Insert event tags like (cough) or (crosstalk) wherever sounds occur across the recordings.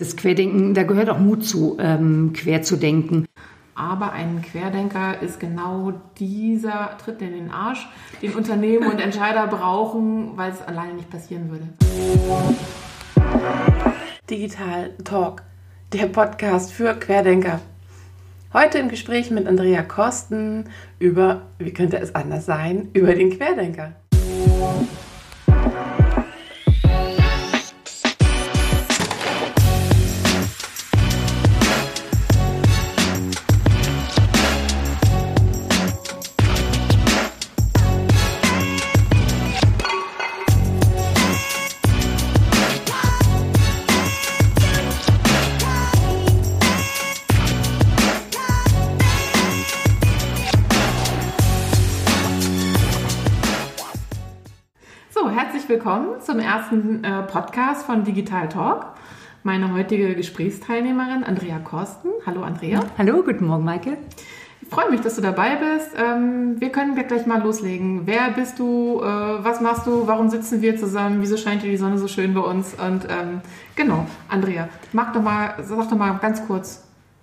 Das Querdenken, da gehört auch Mut zu, ähm, quer zu denken. Aber ein Querdenker ist genau dieser Tritt in den Arsch, den Unternehmen und Entscheider (laughs) brauchen, weil es alleine nicht passieren würde. Digital Talk, der Podcast für Querdenker. Heute im Gespräch mit Andrea Kosten über, wie könnte es anders sein, über den Querdenker. Willkommen zum ersten äh, Podcast von Digital Talk. Meine heutige Gesprächsteilnehmerin Andrea Korsten. Hallo Andrea. Hallo, guten Morgen Maike. Ich freue mich, dass du dabei bist. Ähm, wir können gleich mal loslegen. Wer bist du? Äh, was machst du? Warum sitzen wir zusammen? Wieso scheint dir die Sonne so schön bei uns? Und ähm, genau, Andrea, mach doch mal, sag doch mal ganz kurz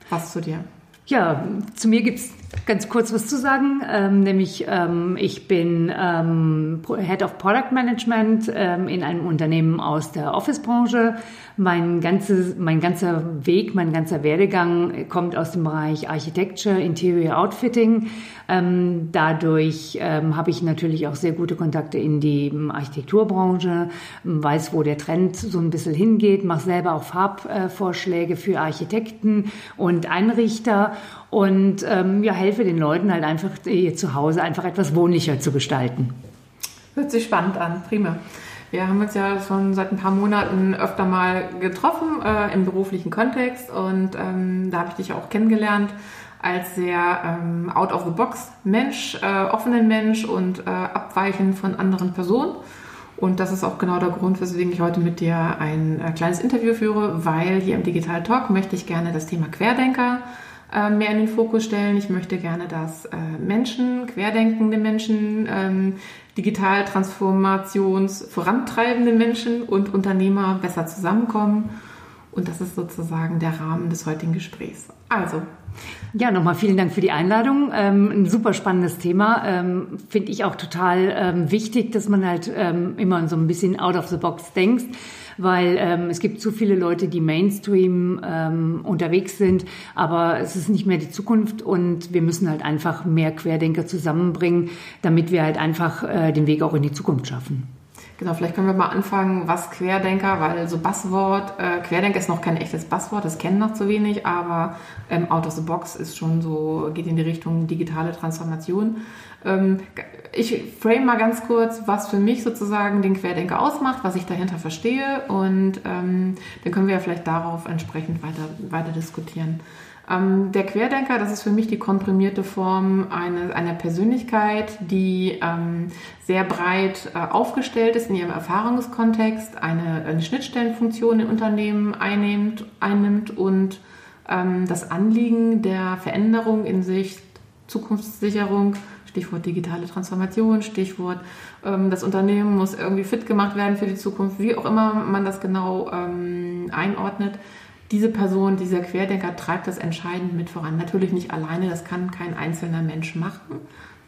was zu dir. Ja, zu mir gibt es ganz kurz was zu sagen, ähm, nämlich ähm, ich bin ähm, Head of Product Management ähm, in einem Unternehmen aus der Office-Branche. Mein, ganzes, mein ganzer Weg, mein ganzer Werdegang kommt aus dem Bereich Architecture, Interior Outfitting. Ähm, dadurch ähm, habe ich natürlich auch sehr gute Kontakte in die Architekturbranche, weiß, wo der Trend so ein bisschen hingeht, mache selber auch Farbvorschläge für Architekten und Einrichter und ähm, ja, helfe den Leuten halt einfach ihr Zuhause einfach etwas wohnlicher zu gestalten. Hört sich spannend an, prima. Wir haben uns ja schon seit ein paar Monaten öfter mal getroffen äh, im beruflichen Kontext und ähm, da habe ich dich auch kennengelernt als sehr ähm, out-of-the-box Mensch, äh, offenen Mensch und äh, abweichend von anderen Personen. Und das ist auch genau der Grund, weswegen ich heute mit dir ein äh, kleines Interview führe, weil hier im Digital Talk möchte ich gerne das Thema Querdenker äh, mehr in den Fokus stellen. Ich möchte gerne, dass äh, Menschen, querdenkende Menschen, ähm, digital Transformations vorantreibende Menschen und Unternehmer besser zusammenkommen. Und das ist sozusagen der Rahmen des heutigen Gesprächs. Also. Ja, nochmal vielen Dank für die Einladung. Ähm, ein super spannendes Thema. Ähm, Finde ich auch total ähm, wichtig, dass man halt ähm, immer so ein bisschen out of the box denkt weil ähm, es gibt zu viele Leute, die Mainstream ähm, unterwegs sind, aber es ist nicht mehr die Zukunft und wir müssen halt einfach mehr Querdenker zusammenbringen, damit wir halt einfach äh, den Weg auch in die Zukunft schaffen. Genau, vielleicht können wir mal anfangen, was Querdenker, weil so Buzzword, äh, Querdenker ist noch kein echtes Buzzword, das kennen noch zu wenig, aber ähm, Out of the Box ist schon so, geht in die Richtung digitale Transformation. Ähm, ich frame mal ganz kurz, was für mich sozusagen den Querdenker ausmacht, was ich dahinter verstehe und ähm, dann können wir ja vielleicht darauf entsprechend weiter, weiter diskutieren. Ähm, der Querdenker, das ist für mich die komprimierte Form eine, einer Persönlichkeit, die ähm, sehr breit äh, aufgestellt ist in ihrem Erfahrungskontext, eine, eine Schnittstellenfunktion in Unternehmen einnimmt, einnimmt und ähm, das Anliegen der Veränderung in sich, Zukunftssicherung, Stichwort digitale Transformation, Stichwort ähm, das Unternehmen muss irgendwie fit gemacht werden für die Zukunft, wie auch immer man das genau ähm, einordnet diese Person, dieser Querdenker treibt das entscheidend mit voran. Natürlich nicht alleine, das kann kein einzelner Mensch machen.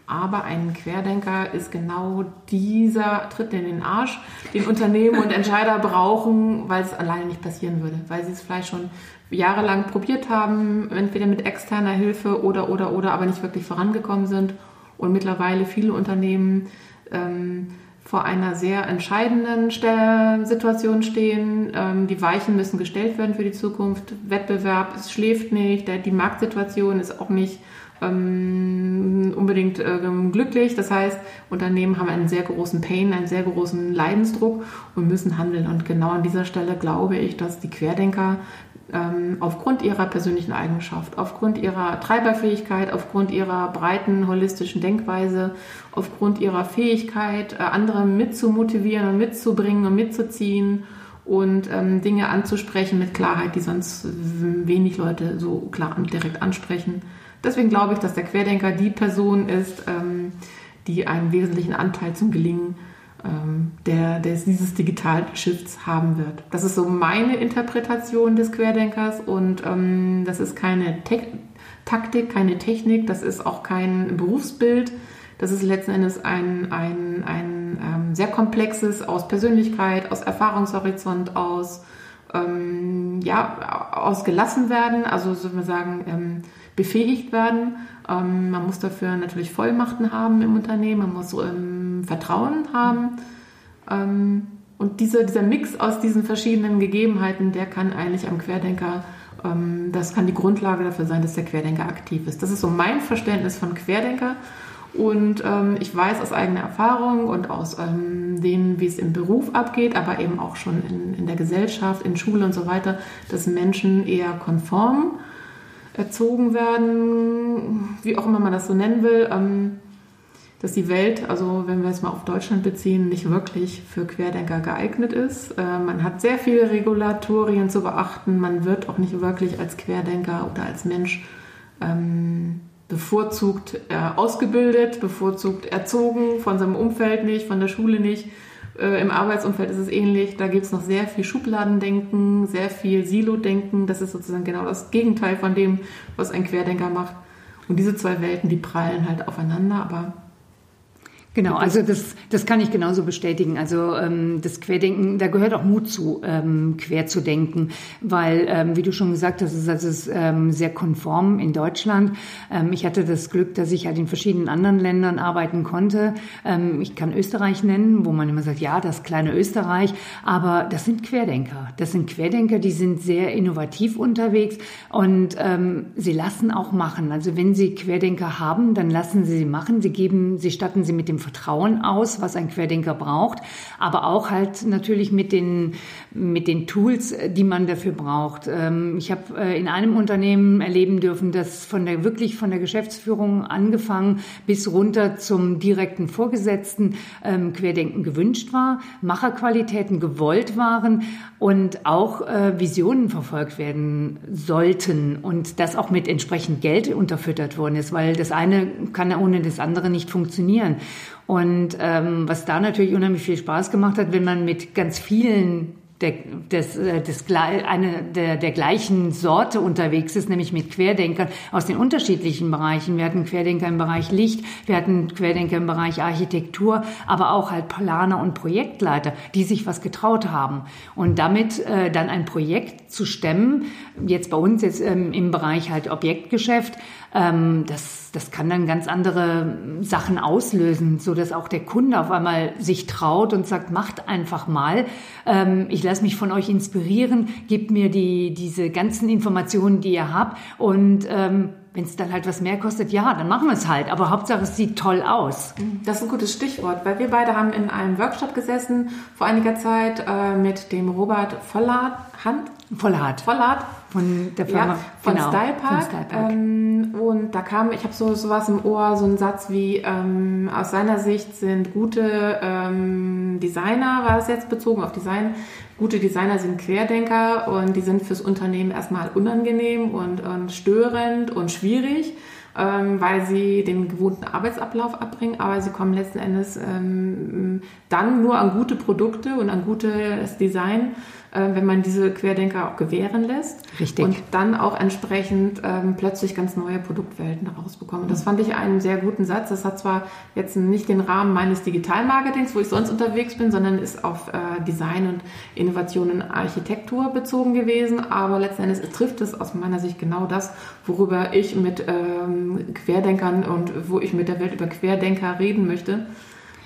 Aber ein Querdenker ist genau dieser Tritt in den Arsch, den Unternehmen und Entscheider (laughs) brauchen, weil es alleine nicht passieren würde. Weil sie es vielleicht schon jahrelang probiert haben, entweder mit externer Hilfe oder, oder, oder, aber nicht wirklich vorangekommen sind. Und mittlerweile viele Unternehmen ähm, vor einer sehr entscheidenden Situation stehen. Ähm, die Weichen müssen gestellt werden für die Zukunft. Wettbewerb es schläft nicht, die Marktsituation ist auch nicht ähm, unbedingt ähm, glücklich. Das heißt, Unternehmen haben einen sehr großen Pain, einen sehr großen Leidensdruck und müssen handeln. Und genau an dieser Stelle glaube ich, dass die Querdenker ähm, aufgrund ihrer persönlichen Eigenschaft, aufgrund ihrer Treiberfähigkeit, aufgrund ihrer breiten holistischen Denkweise, aufgrund ihrer Fähigkeit, äh, andere mitzumotivieren und mitzubringen und mitzuziehen und ähm, Dinge anzusprechen mit Klarheit, die sonst wenig Leute so klar und direkt ansprechen. Deswegen glaube ich, dass der Querdenker die Person ist, ähm, die einen wesentlichen Anteil zum Gelingen ähm, der, der dieses Digital-Shifts haben wird. Das ist so meine Interpretation des Querdenkers und ähm, das ist keine Te Taktik, keine Technik, das ist auch kein Berufsbild. Das ist letzten Endes ein, ein, ein ähm, sehr komplexes aus Persönlichkeit, aus Erfahrungshorizont, aus, ähm, ja, aus gelassen werden, also so wir sagen, ähm, befähigt werden. Ähm, man muss dafür natürlich Vollmachten haben im Unternehmen, man muss ähm, Vertrauen haben. Ähm, und diese, dieser Mix aus diesen verschiedenen Gegebenheiten, der kann eigentlich am Querdenker, ähm, das kann die Grundlage dafür sein, dass der Querdenker aktiv ist. Das ist so mein Verständnis von Querdenker. Und ähm, ich weiß aus eigener Erfahrung und aus ähm, dem, wie es im Beruf abgeht, aber eben auch schon in, in der Gesellschaft, in Schule und so weiter, dass Menschen eher konform erzogen werden, wie auch immer man das so nennen will, ähm, dass die Welt, also wenn wir es mal auf Deutschland beziehen, nicht wirklich für Querdenker geeignet ist. Äh, man hat sehr viele Regulatorien zu beachten. Man wird auch nicht wirklich als Querdenker oder als Mensch ähm, bevorzugt äh, ausgebildet, bevorzugt erzogen, von seinem Umfeld nicht, von der Schule nicht. Äh, Im Arbeitsumfeld ist es ähnlich. Da gibt es noch sehr viel Schubladendenken, sehr viel Silo-Denken. Das ist sozusagen genau das Gegenteil von dem, was ein Querdenker macht. Und diese zwei Welten, die prallen halt aufeinander, aber Genau, also das, das kann ich genauso bestätigen. Also ähm, das Querdenken, da gehört auch Mut zu, ähm, quer zu denken, weil, ähm, wie du schon gesagt hast, ist also ähm, sehr konform in Deutschland. Ähm, ich hatte das Glück, dass ich halt in verschiedenen anderen Ländern arbeiten konnte. Ähm, ich kann Österreich nennen, wo man immer sagt, ja, das kleine Österreich, aber das sind Querdenker. Das sind Querdenker, die sind sehr innovativ unterwegs und ähm, sie lassen auch machen. Also wenn sie Querdenker haben, dann lassen sie sie machen. Sie geben, sie statten sie mit dem Vertrauen aus, was ein Querdenker braucht, aber auch halt natürlich mit den, mit den Tools, die man dafür braucht. Ähm, ich habe äh, in einem Unternehmen erleben dürfen, dass von der, wirklich von der Geschäftsführung angefangen bis runter zum direkten Vorgesetzten ähm, Querdenken gewünscht war, Macherqualitäten gewollt waren und auch äh, Visionen verfolgt werden sollten und das auch mit entsprechend Geld unterfüttert worden ist, weil das eine kann ohne das andere nicht funktionieren. Und ähm, was da natürlich unheimlich viel Spaß gemacht hat, wenn man mit ganz vielen der, des, äh, des, eine, der, der gleichen Sorte unterwegs ist, nämlich mit Querdenkern aus den unterschiedlichen Bereichen. Wir hatten Querdenker im Bereich Licht, wir hatten Querdenker im Bereich Architektur, aber auch halt Planer und Projektleiter, die sich was getraut haben. Und damit äh, dann ein Projekt zu stemmen, jetzt bei uns jetzt ähm, im Bereich halt Objektgeschäft, ähm, das, das kann dann ganz andere Sachen auslösen, so dass auch der Kunde auf einmal sich traut und sagt, macht einfach mal. Ähm, ich lasse mich von euch inspirieren, gebt mir die, diese ganzen Informationen, die ihr habt und ähm, wenn es dann halt was mehr kostet, ja, dann machen wir es halt. Aber Hauptsache, es sieht toll aus. Das ist ein gutes Stichwort, weil wir beide haben in einem Workshop gesessen vor einiger Zeit äh, mit dem Robert Vollhardt. Hand? Vollhardt. Vollhardt. Von der Firma. Ja, von genau, Style Park. Style Park. Ähm, und da kam, ich habe so sowas im Ohr, so einen Satz wie, ähm, aus seiner Sicht sind gute ähm, Designer, war es jetzt bezogen auf Design, gute Designer sind Querdenker und die sind fürs Unternehmen erstmal unangenehm und, und störend und schwierig, ähm, weil sie den gewohnten Arbeitsablauf abbringen, aber sie kommen letzten Endes ähm, dann nur an gute Produkte und an gutes Design wenn man diese Querdenker auch gewähren lässt. Richtig. Und dann auch entsprechend ähm, plötzlich ganz neue Produktwelten rausbekommen. Das fand ich einen sehr guten Satz. Das hat zwar jetzt nicht den Rahmen meines Digitalmarketings, wo ich sonst unterwegs bin, sondern ist auf äh, Design und Innovation und Architektur bezogen gewesen. Aber letzten Endes trifft es aus meiner Sicht genau das, worüber ich mit ähm, Querdenkern und wo ich mit der Welt über Querdenker reden möchte.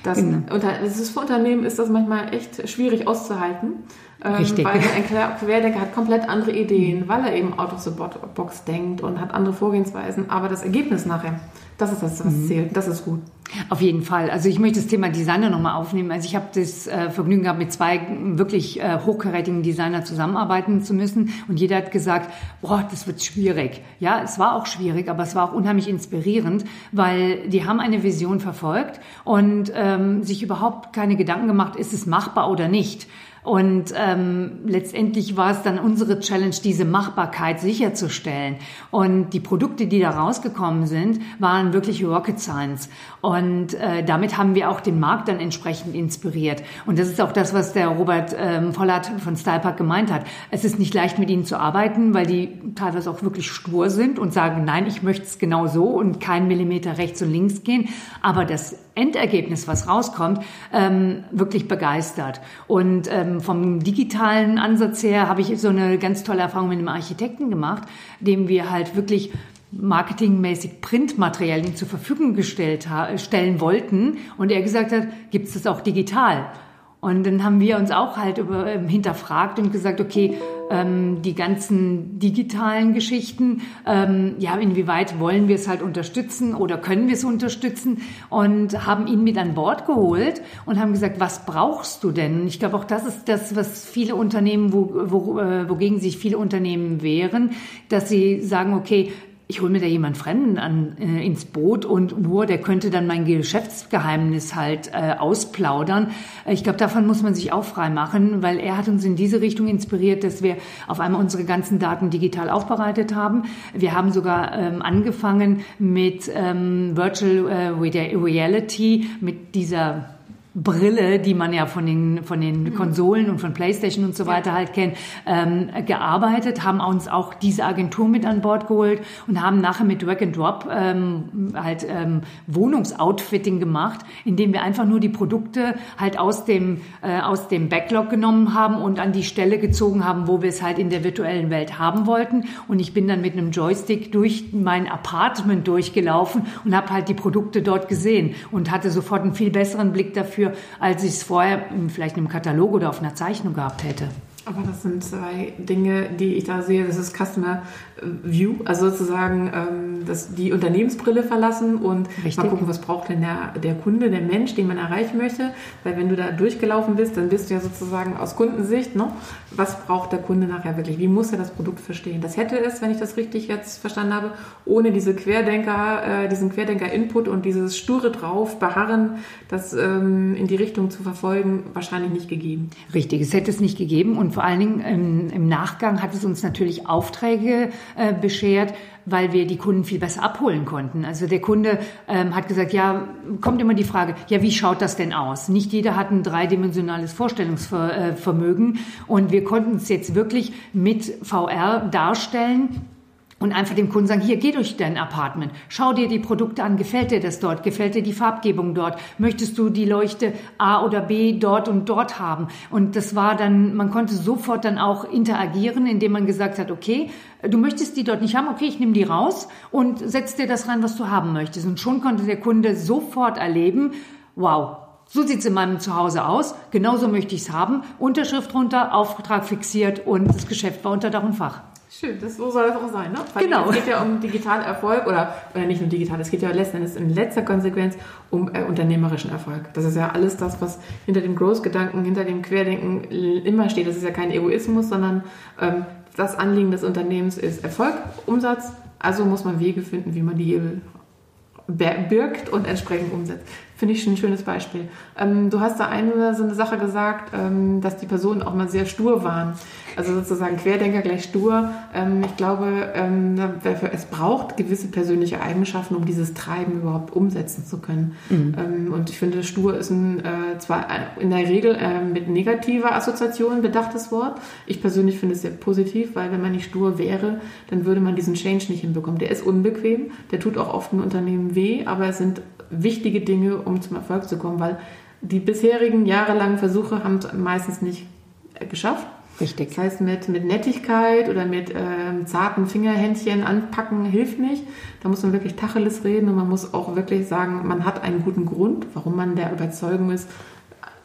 Das, genau. das ist für Unternehmen ist das manchmal echt schwierig auszuhalten. Ähm, Richtig. Weil ein Querdenker hat komplett andere Ideen, weil er eben out of the box denkt und hat andere Vorgehensweisen. Aber das Ergebnis nachher, das ist das, was mhm. zählt. Das ist gut. Auf jeden Fall. Also ich möchte das Thema Designer nochmal aufnehmen. Also ich habe das äh, Vergnügen gehabt, mit zwei wirklich äh, hochkarätigen Designer zusammenarbeiten zu müssen. Und jeder hat gesagt, boah, das wird schwierig. Ja, es war auch schwierig, aber es war auch unheimlich inspirierend, weil die haben eine Vision verfolgt und ähm, sich überhaupt keine Gedanken gemacht, ist es machbar oder nicht. Und ähm, letztendlich war es dann unsere Challenge, diese Machbarkeit sicherzustellen. Und die Produkte, die da rausgekommen sind, waren wirklich Rocket Science. Und äh, damit haben wir auch den Markt dann entsprechend inspiriert. Und das ist auch das, was der Robert ähm, Vollert von Stylepark gemeint hat. Es ist nicht leicht, mit ihnen zu arbeiten, weil die teilweise auch wirklich stur sind und sagen, nein, ich möchte es genau so und keinen Millimeter rechts und links gehen. Aber das Endergebnis, was rauskommt, ähm, wirklich begeistert. Und ähm, vom digitalen Ansatz her habe ich so eine ganz tolle Erfahrung mit einem Architekten gemacht, dem wir halt wirklich marketingmäßig Printmaterialien zur Verfügung gestellt stellen wollten und er gesagt hat, gibt es das auch digital? Und dann haben wir uns auch halt über, ähm, hinterfragt und gesagt, okay, ähm, die ganzen digitalen Geschichten, ähm, ja, inwieweit wollen wir es halt unterstützen oder können wir es unterstützen und haben ihn mit an Bord geholt und haben gesagt, was brauchst du denn? Ich glaube, auch das ist das, was viele Unternehmen, wo, wo, äh, wogegen sich viele Unternehmen wehren, dass sie sagen, okay, ich hole mir da jemand Fremden an, äh, ins Boot und wow, der könnte dann mein Geschäftsgeheimnis halt äh, ausplaudern. Ich glaube, davon muss man sich auch frei machen, weil er hat uns in diese Richtung inspiriert, dass wir auf einmal unsere ganzen Daten digital aufbereitet haben. Wir haben sogar ähm, angefangen mit ähm, Virtual äh, Reality, mit dieser Brille, die man ja von den, von den mhm. Konsolen und von PlayStation und so weiter halt kennt, ähm, gearbeitet, haben uns auch diese Agentur mit an Bord geholt und haben nachher mit Drag and Drop ähm, halt ähm, Wohnungsoutfitting gemacht, indem wir einfach nur die Produkte halt aus dem, äh, aus dem Backlog genommen haben und an die Stelle gezogen haben, wo wir es halt in der virtuellen Welt haben wollten. Und ich bin dann mit einem Joystick durch mein Apartment durchgelaufen und habe halt die Produkte dort gesehen und hatte sofort einen viel besseren Blick dafür, dafür, als ich es vorher vielleicht in einem Katalog oder auf einer Zeichnung gehabt hätte. Aber das sind zwei Dinge, die ich da sehe. Das ist Customer View, also sozusagen ähm, das, die Unternehmensbrille verlassen und Richtig. mal gucken, was braucht denn der, der Kunde, der Mensch, den man erreichen möchte. Weil wenn du da durchgelaufen bist, dann bist du ja sozusagen aus Kundensicht, ne? was braucht der Kunde nachher wirklich? Wie muss er das Produkt verstehen? Das hätte es, wenn ich das richtig jetzt verstanden habe, ohne diese Querdenker, äh, diesen Querdenker-Input und dieses sture drauf, beharren, das ähm, in die Richtung zu verfolgen, wahrscheinlich nicht gegeben. Richtig, es hätte es nicht gegeben und vor allen Dingen im, im Nachgang hat es uns natürlich Aufträge äh, beschert, weil wir die Kunden viel besser abholen konnten. Also der Kunde ähm, hat gesagt, ja, kommt immer die Frage, ja, wie schaut das denn aus? Nicht jeder hat ein dreidimensionales Vorstellungsvermögen und wir konnten es jetzt wirklich mit VR darstellen und einfach dem Kunden sagen, hier, geh durch dein Apartment, schau dir die Produkte an, gefällt dir das dort, gefällt dir die Farbgebung dort, möchtest du die Leuchte A oder B dort und dort haben? Und das war dann, man konnte sofort dann auch interagieren, indem man gesagt hat, okay, du möchtest die dort nicht haben, okay, ich nehme die raus und setz dir das rein, was du haben möchtest. Und schon konnte der Kunde sofort erleben, wow, so sieht's in meinem Zuhause aus. Genauso möchte ich's haben. Unterschrift runter, Auftrag fixiert und das Geschäft war unter Dach und Fach. Schön, das, so soll es auch sein. Ne? Weil genau. Es geht ja um digitalen Erfolg oder, oder nicht nur digital, es geht ja letztendlich in letzter Konsequenz um äh, unternehmerischen Erfolg. Das ist ja alles das, was hinter dem Growth-Gedanken, hinter dem Querdenken immer steht. Das ist ja kein Egoismus, sondern ähm, das Anliegen des Unternehmens ist Erfolg, Umsatz. Also muss man Wege finden, wie man die Hebel birgt und entsprechend umsetzt. Finde ich schon ein schönes Beispiel. Ähm, du hast da eine so eine Sache gesagt, ähm, dass die Personen auch mal sehr stur waren. Also sozusagen Querdenker gleich stur. Ähm, ich glaube, ähm, es braucht gewisse persönliche Eigenschaften, um dieses Treiben überhaupt umsetzen zu können. Mhm. Ähm, und ich finde, stur ist ein, äh, zwar in der Regel äh, mit negativer Assoziation bedachtes Wort. Ich persönlich finde es sehr positiv, weil wenn man nicht stur wäre, dann würde man diesen Change nicht hinbekommen. Der ist unbequem, der tut auch oft ein Unternehmen weh, aber es sind wichtige Dinge, um zum Erfolg zu kommen, weil die bisherigen jahrelangen Versuche haben es meistens nicht geschafft. Richtig. Das heißt, mit, mit Nettigkeit oder mit ähm, zarten Fingerhändchen anpacken hilft nicht. Da muss man wirklich Tacheles reden und man muss auch wirklich sagen, man hat einen guten Grund, warum man der Überzeugung ist,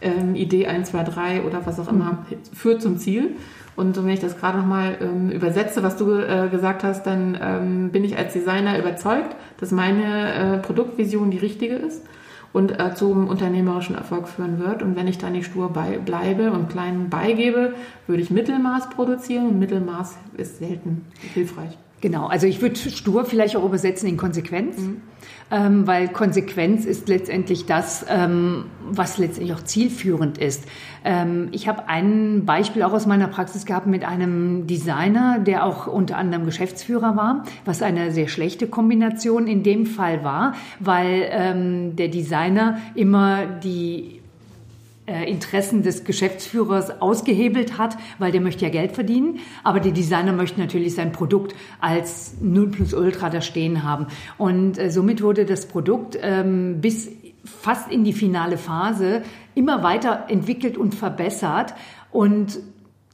ähm, Idee 1, 2, 3 oder was auch immer mhm. führt zum Ziel. Und wenn ich das gerade nochmal ähm, übersetze, was du äh, gesagt hast, dann ähm, bin ich als Designer überzeugt, dass meine äh, Produktvision die richtige ist und äh, zum unternehmerischen Erfolg führen wird. Und wenn ich da nicht stur bei, bleibe und kleinen beigebe, würde ich Mittelmaß produzieren und Mittelmaß ist selten hilfreich. Genau, also ich würde stur vielleicht auch übersetzen in Konsequenz, mhm. ähm, weil Konsequenz ist letztendlich das, ähm, was letztendlich auch zielführend ist. Ähm, ich habe ein Beispiel auch aus meiner Praxis gehabt mit einem Designer, der auch unter anderem Geschäftsführer war, was eine sehr schlechte Kombination in dem Fall war, weil ähm, der Designer immer die Interessen des Geschäftsführers ausgehebelt hat, weil der möchte ja Geld verdienen, aber der Designer möchte natürlich sein Produkt als 0 plus Ultra da stehen haben. Und äh, somit wurde das Produkt ähm, bis fast in die finale Phase immer weiter entwickelt und verbessert und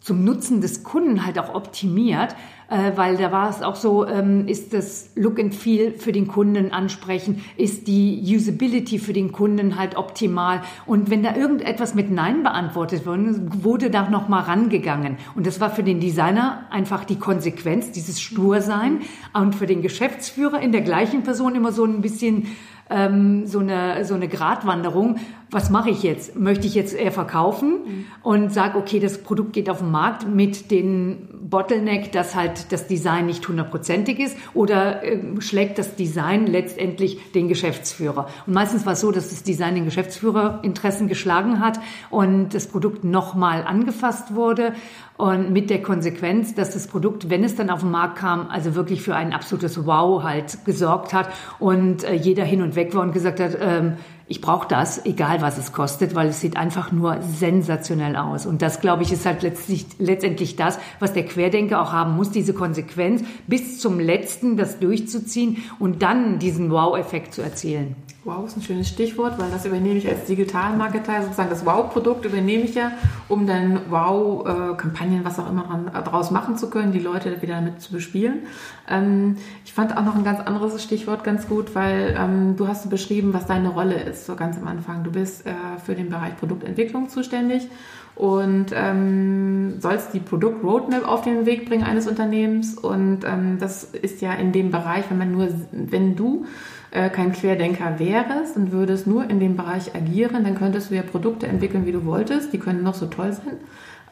zum Nutzen des Kunden halt auch optimiert, äh, weil da war es auch so, ähm, ist das Look and Feel für den Kunden ansprechen, ist die Usability für den Kunden halt optimal und wenn da irgendetwas mit Nein beantwortet wurde, wurde da noch mal rangegangen und das war für den Designer einfach die Konsequenz, dieses Stursein und für den Geschäftsführer in der gleichen Person immer so ein bisschen ähm, so eine so eine Gratwanderung. Was mache ich jetzt? Möchte ich jetzt eher verkaufen mhm. und sage, okay, das Produkt geht auf den Markt mit den Bottleneck, dass halt das Design nicht hundertprozentig ist oder äh, schlägt das Design letztendlich den Geschäftsführer. Und meistens war es so, dass das Design den Geschäftsführerinteressen geschlagen hat und das Produkt nochmal angefasst wurde und mit der Konsequenz, dass das Produkt, wenn es dann auf den Markt kam, also wirklich für ein absolutes Wow halt gesorgt hat und äh, jeder hin und weg war und gesagt hat, ähm, ich brauche das, egal was es kostet, weil es sieht einfach nur sensationell aus. Und das, glaube ich, ist halt letztlich, letztendlich das, was der Querdenker auch haben muss, diese Konsequenz bis zum letzten das durchzuziehen und dann diesen Wow-Effekt zu erzielen. Wow ist ein schönes Stichwort, weil das übernehme ich als Digitalmarketer, sozusagen das Wow-Produkt übernehme ich ja, um dann Wow-Kampagnen, was auch immer daraus machen zu können, die Leute wieder damit zu bespielen. Ähm, ich fand auch noch ein ganz anderes Stichwort ganz gut, weil ähm, du hast beschrieben, was deine Rolle ist, so ganz am Anfang. Du bist äh, für den Bereich Produktentwicklung zuständig und ähm, sollst die Produkt-Roadmap auf den Weg bringen eines Unternehmens. Und ähm, das ist ja in dem Bereich, wenn man nur, wenn du äh, kein Querdenker wärst und würdest nur in dem Bereich agieren, dann könntest du ja Produkte entwickeln, wie du wolltest. Die können noch so toll sein.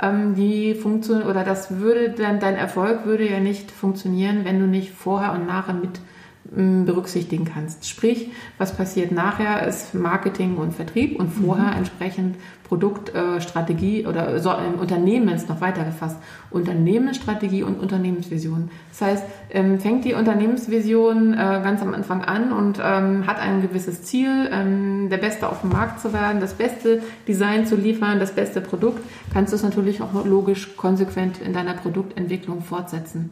Ähm, die funktionieren oder das würde dann dein Erfolg würde ja nicht funktionieren, wenn du nicht vorher und nachher mit berücksichtigen kannst. Sprich, was passiert nachher ist Marketing und Vertrieb und vorher mhm. entsprechend Produktstrategie äh, oder so, äh, Unternehmens noch weiter gefasst. Unternehmensstrategie und Unternehmensvision. Das heißt, ähm, fängt die Unternehmensvision äh, ganz am Anfang an und ähm, hat ein gewisses Ziel, ähm, der Beste auf dem Markt zu werden, das beste Design zu liefern, das beste Produkt, kannst du es natürlich auch logisch konsequent in deiner Produktentwicklung fortsetzen.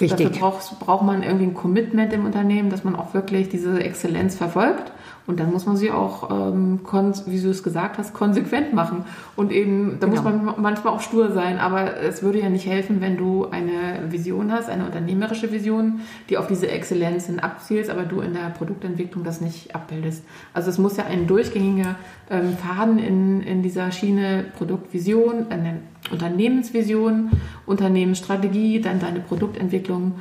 Richtig. Dafür braucht, braucht man irgendwie ein Commitment im Unternehmen, dass man auch wirklich diese Exzellenz verfolgt. Und dann muss man sie auch, ähm, wie du es gesagt hast, konsequent machen. Und eben, da genau. muss man manchmal auch stur sein. Aber es würde ja nicht helfen, wenn du eine Vision hast, eine unternehmerische Vision, die auf diese Exzellenz hin abzielst, aber du in der Produktentwicklung das nicht abbildest. Also es muss ja ein durchgängiger ähm, Faden in, in dieser Schiene Produktvision, eine Unternehmensvision, Unternehmensstrategie, dann deine Produktentwicklung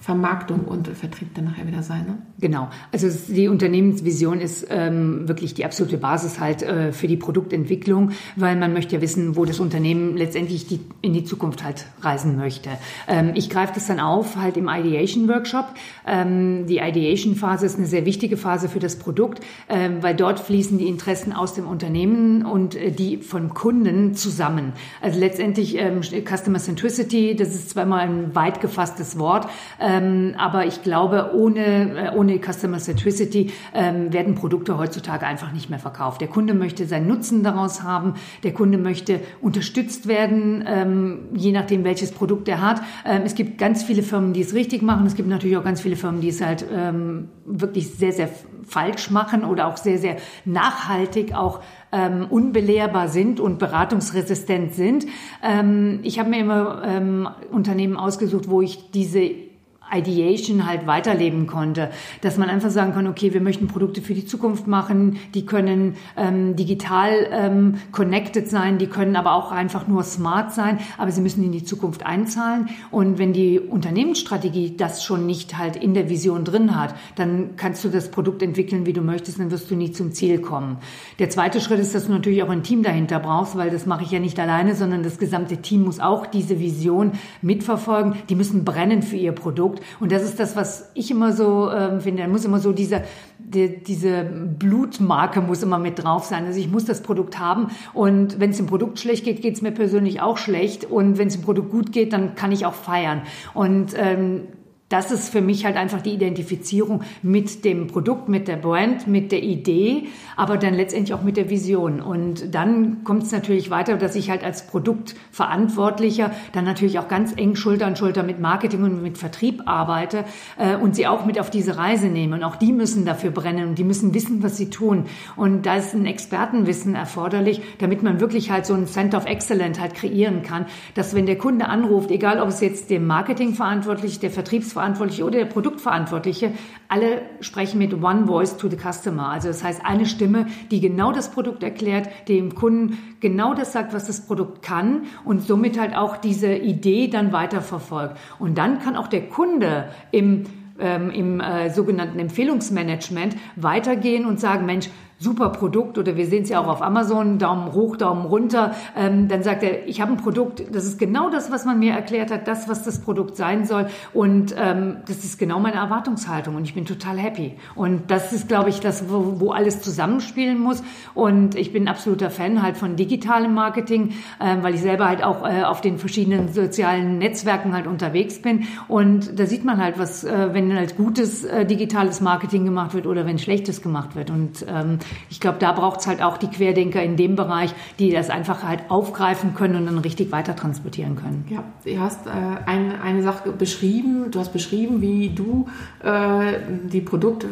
Vermarktung und Vertrieb dann nachher wieder sein. Ne? Genau. Also die Unternehmensvision ist ähm, wirklich die absolute Basis halt äh, für die Produktentwicklung, weil man möchte ja wissen, wo das Unternehmen letztendlich die, in die Zukunft halt reisen möchte. Ähm, ich greife das dann auf halt im Ideation Workshop. Ähm, die Ideation Phase ist eine sehr wichtige Phase für das Produkt, ähm, weil dort fließen die Interessen aus dem Unternehmen und äh, die von Kunden zusammen. Also letztendlich ähm, Customer Centricity, das ist zweimal ein weit gefasstes Wort. Ähm, aber ich glaube, ohne, äh, ohne Customer Centricity ähm, werden Produkte heutzutage einfach nicht mehr verkauft. Der Kunde möchte seinen Nutzen daraus haben. Der Kunde möchte unterstützt werden, ähm, je nachdem, welches Produkt er hat. Ähm, es gibt ganz viele Firmen, die es richtig machen. Es gibt natürlich auch ganz viele Firmen, die es halt ähm, wirklich sehr, sehr falsch machen oder auch sehr, sehr nachhaltig auch ähm, unbelehrbar sind und beratungsresistent sind. Ähm, ich habe mir immer ähm, Unternehmen ausgesucht, wo ich diese Ideation halt weiterleben konnte. Dass man einfach sagen kann, okay, wir möchten Produkte für die Zukunft machen, die können ähm, digital ähm, connected sein, die können aber auch einfach nur smart sein, aber sie müssen in die Zukunft einzahlen. Und wenn die Unternehmensstrategie das schon nicht halt in der Vision drin hat, dann kannst du das Produkt entwickeln, wie du möchtest, dann wirst du nie zum Ziel kommen. Der zweite Schritt ist, dass du natürlich auch ein Team dahinter brauchst, weil das mache ich ja nicht alleine, sondern das gesamte Team muss auch diese Vision mitverfolgen. Die müssen brennen für ihr Produkt Produkt. Und das ist das, was ich immer so ähm, finde. Da muss immer so diese, die, diese Blutmarke muss immer mit drauf sein. Also ich muss das Produkt haben und wenn es dem Produkt schlecht geht, geht es mir persönlich auch schlecht. Und wenn es dem Produkt gut geht, dann kann ich auch feiern. Und ähm, das ist für mich halt einfach die Identifizierung mit dem Produkt, mit der Brand, mit der Idee, aber dann letztendlich auch mit der Vision. Und dann kommt es natürlich weiter, dass ich halt als Produktverantwortlicher dann natürlich auch ganz eng Schulter an Schulter mit Marketing und mit Vertrieb arbeite äh, und sie auch mit auf diese Reise nehme. Und auch die müssen dafür brennen und die müssen wissen, was sie tun. Und da ist ein Expertenwissen erforderlich, damit man wirklich halt so ein Center of Excellence halt kreieren kann, dass wenn der Kunde anruft, egal ob es jetzt der Marketingverantwortliche, der Vertriebsverantwortliche, Vertriebsverantwortliche oder der Produktverantwortliche, alle sprechen mit One Voice to the Customer. Also das heißt eine Stimme, die genau das Produkt erklärt, dem Kunden genau das sagt, was das Produkt kann und somit halt auch diese Idee dann weiterverfolgt. Und dann kann auch der Kunde im ähm, im äh, sogenannten Empfehlungsmanagement weitergehen und sagen, Mensch, super Produkt oder wir sehen es ja auch auf Amazon, Daumen hoch, Daumen runter, ähm, dann sagt er, ich habe ein Produkt, das ist genau das, was man mir erklärt hat, das, was das Produkt sein soll. Und ähm, das ist genau meine Erwartungshaltung und ich bin total happy. Und das ist, glaube ich, das, wo, wo alles zusammenspielen muss. Und ich bin absoluter Fan halt von digitalem Marketing, äh, weil ich selber halt auch äh, auf den verschiedenen sozialen Netzwerken halt unterwegs bin. Und da sieht man halt, was, äh, wenn halt gutes äh, digitales Marketing gemacht wird oder wenn schlechtes gemacht wird. Und ähm, ich glaube, da braucht es halt auch die Querdenker in dem Bereich, die das einfach halt aufgreifen können und dann richtig weiter transportieren können. Ja, du hast äh, ein, eine Sache beschrieben, du hast beschrieben, wie du äh, die Produkte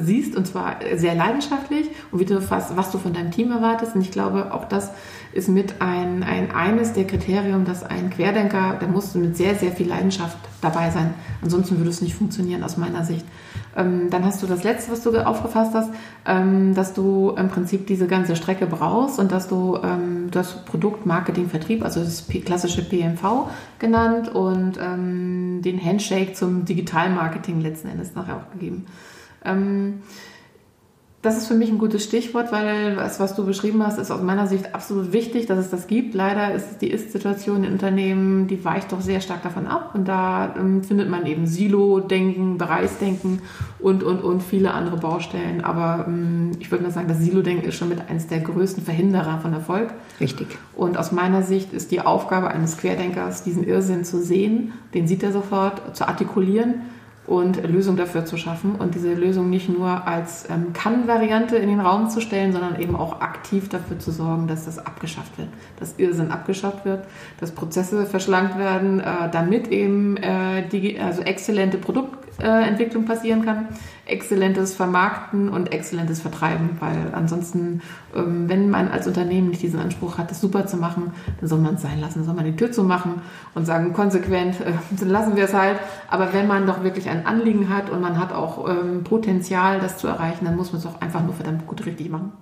siehst und zwar sehr leidenschaftlich und wie du was, was du von deinem Team erwartest. Und ich glaube, auch das ist mit ein, ein eines der Kriterien, dass ein Querdenker, der muss mit sehr, sehr viel Leidenschaft dabei sein. Ansonsten würde es nicht funktionieren aus meiner Sicht. Ähm, dann hast du das letzte, was du aufgefasst hast, ähm, dass du im Prinzip diese ganze Strecke brauchst und dass du, ähm, du hast Produkt, Marketing, Vertrieb, also das klassische PMV genannt und ähm, den Handshake zum Digitalmarketing letzten Endes nachher auch gegeben. Ähm, das ist für mich ein gutes Stichwort, weil das, was du beschrieben hast, ist aus meiner Sicht absolut wichtig, dass es das gibt. Leider ist die Ist-Situation in Unternehmen, die weicht doch sehr stark davon ab. Und da ähm, findet man eben Silo-Denken, Bereichsdenken und, und, und viele andere Baustellen. Aber ähm, ich würde mal sagen, das Silo-Denken ist schon mit eines der größten Verhinderer von Erfolg. Richtig. Und aus meiner Sicht ist die Aufgabe eines Querdenkers, diesen Irrsinn zu sehen, den sieht er sofort, zu artikulieren und Lösungen dafür zu schaffen und diese Lösung nicht nur als ähm, Kann-Variante in den Raum zu stellen, sondern eben auch aktiv dafür zu sorgen, dass das abgeschafft wird, dass Irrsinn abgeschafft wird, dass Prozesse verschlankt werden, äh, damit eben äh, die, also exzellente Äh, passieren kann exzellentes Vermarkten und exzellentes Vertreiben, weil ansonsten, ähm, wenn man als Unternehmen nicht diesen Anspruch hat, das super zu machen, dann soll man es sein lassen, dann soll man die Tür zu machen und sagen, konsequent, äh, dann lassen wir es halt. Aber wenn man doch wirklich ein Anliegen hat und man hat auch ähm, Potenzial, das zu erreichen, dann muss man es auch einfach nur verdammt gut richtig machen.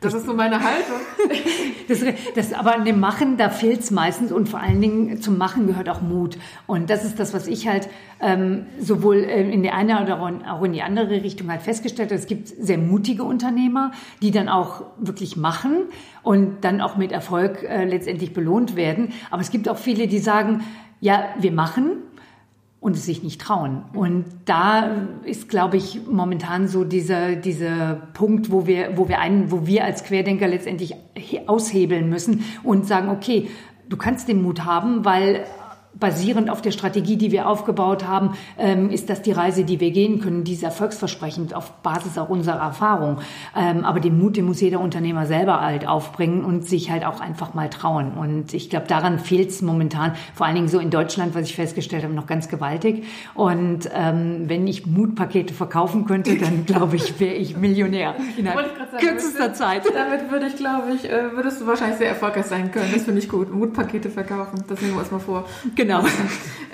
Das ist so meine Haltung. (laughs) das, das, aber an dem Machen, da fehlt es meistens und vor allen Dingen zum Machen gehört auch Mut. Und das ist das, was ich halt ähm, sowohl äh, in die eine oder auch in die andere Richtung halt festgestellt habe. Es gibt sehr mutige Unternehmer, die dann auch wirklich machen und dann auch mit Erfolg äh, letztendlich belohnt werden. Aber es gibt auch viele, die sagen, ja, wir machen, und es sich nicht trauen. Und da ist, glaube ich, momentan so dieser, dieser Punkt, wo wir, wo wir einen, wo wir als Querdenker letztendlich aushebeln müssen und sagen, okay, du kannst den Mut haben, weil basierend auf der Strategie, die wir aufgebaut haben, ähm, ist das die Reise, die wir gehen können, die ist erfolgsversprechend auf Basis auch unserer Erfahrung. Ähm, aber den Mut, den muss jeder Unternehmer selber halt aufbringen und sich halt auch einfach mal trauen. Und ich glaube, daran fehlt es momentan, vor allen Dingen so in Deutschland, was ich festgestellt habe, noch ganz gewaltig. Und ähm, wenn ich Mutpakete verkaufen könnte, dann (laughs) glaube ich, wäre ich Millionär innerhalb sagen, kürzester Zeit. (laughs) Damit würde ich, glaube ich, äh, würdest du wahrscheinlich sehr erfolgreich sein können. Das finde ich gut. Mutpakete verkaufen, das nehmen wir uns mal vor. Genau.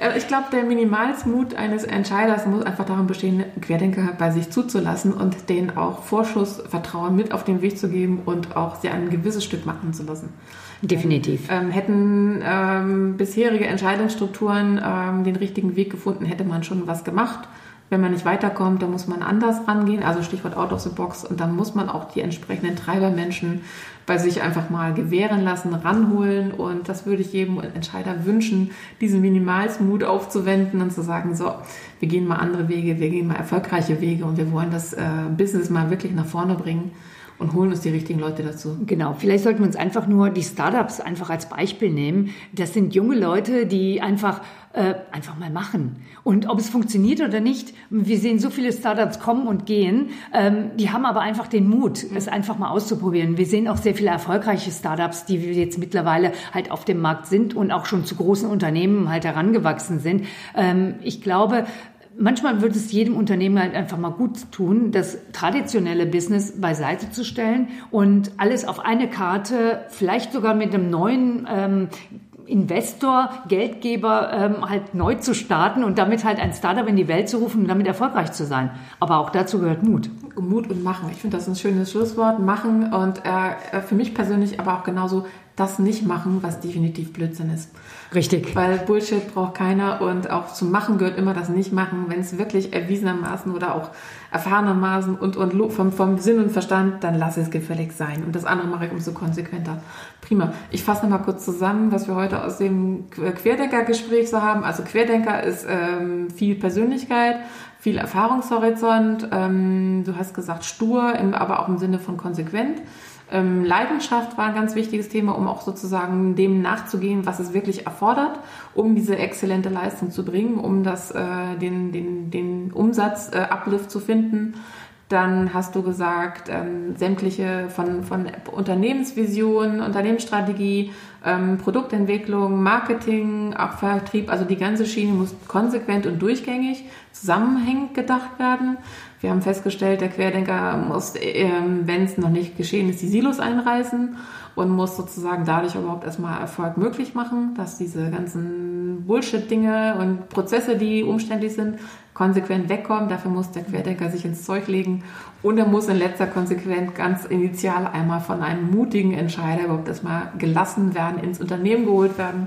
Äh, ich glaube, der Minimalsmut eines Entscheiders muss einfach darin bestehen, Querdenker bei sich zuzulassen und denen auch Vorschussvertrauen mit auf den Weg zu geben und auch sie ein gewisses Stück machen zu lassen. Definitiv. Ähm, hätten ähm, bisherige Entscheidungsstrukturen ähm, den richtigen Weg gefunden, hätte man schon was gemacht. Wenn man nicht weiterkommt, dann muss man anders rangehen, also Stichwort Out of the Box. Und dann muss man auch die entsprechenden Treibermenschen bei sich einfach mal gewähren lassen, ranholen. Und das würde ich jedem Entscheider wünschen, diesen Minimalsmut aufzuwenden und zu sagen, so, wir gehen mal andere Wege, wir gehen mal erfolgreiche Wege und wir wollen das äh, Business mal wirklich nach vorne bringen und holen uns die richtigen Leute dazu. Genau, vielleicht sollten wir uns einfach nur die Startups einfach als Beispiel nehmen. Das sind junge Leute, die einfach äh, einfach mal machen. Und ob es funktioniert oder nicht, wir sehen so viele Startups kommen und gehen, ähm, die haben aber einfach den Mut, es einfach mal auszuprobieren. Wir sehen auch sehr viele erfolgreiche Startups, die jetzt mittlerweile halt auf dem Markt sind und auch schon zu großen Unternehmen halt herangewachsen sind. Ähm, ich glaube, manchmal würde es jedem Unternehmen halt einfach mal gut tun, das traditionelle Business beiseite zu stellen und alles auf eine Karte, vielleicht sogar mit einem neuen ähm, Investor, Geldgeber ähm, halt neu zu starten und damit halt ein Startup in die Welt zu rufen und damit erfolgreich zu sein. Aber auch dazu gehört Mut. Mut und machen. Ich finde das ein schönes Schlusswort. Machen und äh, für mich persönlich aber auch genauso das nicht machen, was definitiv Blödsinn ist. Richtig. Weil Bullshit braucht keiner und auch zum Machen gehört immer das Nicht-Machen, wenn es wirklich erwiesenermaßen oder auch erfahrenermaßen und, und vom, vom Sinn und Verstand, dann lass es gefällig sein. Und das andere mache ich umso konsequenter. Prima. Ich fasse nochmal kurz zusammen, was wir heute aus dem Querdenker-Gespräch so haben. Also Querdenker ist ähm, viel Persönlichkeit, viel Erfahrungshorizont. Ähm, du hast gesagt stur, aber auch im Sinne von konsequent. Ähm, Leidenschaft war ein ganz wichtiges Thema, um auch sozusagen dem nachzugehen, was es wirklich erfordert, um diese exzellente Leistung zu bringen, um das, äh, den, den, den Umsatz äh, Uplift zu finden. Dann hast du gesagt, ähm, sämtliche von, von Unternehmensvision, Unternehmensstrategie, ähm, Produktentwicklung, Marketing, auch Vertrieb, also die ganze Schiene muss konsequent und durchgängig zusammenhängend gedacht werden. Wir haben festgestellt, der Querdenker muss, ähm, wenn es noch nicht geschehen ist, die Silos einreißen und muss sozusagen dadurch überhaupt erstmal Erfolg möglich machen, dass diese ganzen Bullshit-Dinge und Prozesse, die umständlich sind, konsequent wegkommen. Dafür muss der Querdenker sich ins Zeug legen und er muss in letzter Konsequenz ganz initial einmal von einem mutigen Entscheider überhaupt erstmal gelassen werden, ins Unternehmen geholt werden.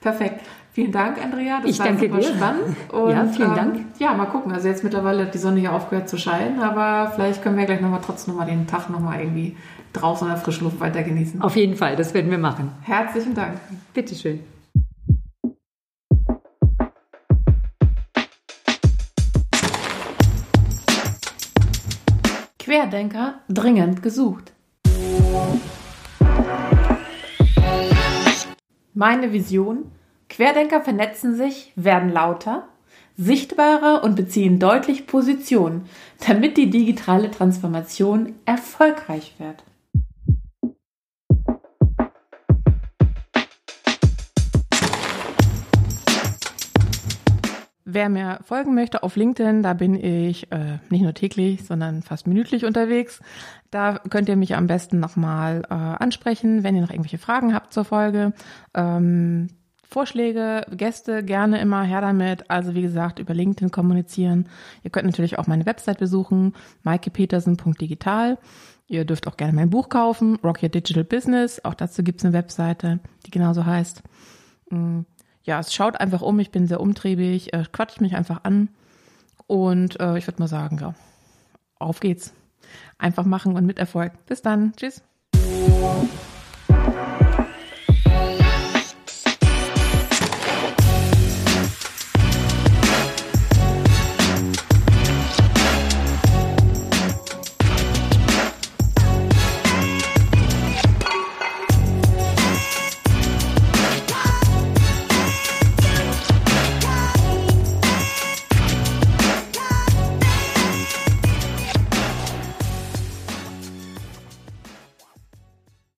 Perfekt. Vielen Dank, Andrea. Das ich war danke super dir. spannend. (laughs) Und, ja, vielen ähm, Dank. Ja, mal gucken. Also jetzt mittlerweile hat die Sonne hier aufgehört zu scheinen, aber vielleicht können wir gleich nochmal trotzdem nochmal den Tag nochmal irgendwie draußen in der frischen Luft weiter genießen. Auf jeden Fall, das werden wir machen. Herzlichen Dank. Bitteschön. Querdenker dringend gesucht. Meine Vision Querdenker vernetzen sich, werden lauter, sichtbarer und beziehen deutlich Position, damit die digitale Transformation erfolgreich wird. Wer mir folgen möchte auf LinkedIn, da bin ich äh, nicht nur täglich, sondern fast minütlich unterwegs. Da könnt ihr mich am besten nochmal äh, ansprechen, wenn ihr noch irgendwelche Fragen habt zur Folge. Ähm, Vorschläge, Gäste gerne immer her damit. Also wie gesagt, über LinkedIn kommunizieren. Ihr könnt natürlich auch meine Website besuchen, maikepetersen.digital. Ihr dürft auch gerne mein Buch kaufen, Rock Your Digital Business. Auch dazu gibt's eine Webseite, die genauso heißt. Mm, ja, es schaut einfach um. Ich bin sehr umtriebig, äh, quatscht mich einfach an. Und äh, ich würde mal sagen, ja, auf geht's. Einfach machen und mit Erfolg. Bis dann. Tschüss.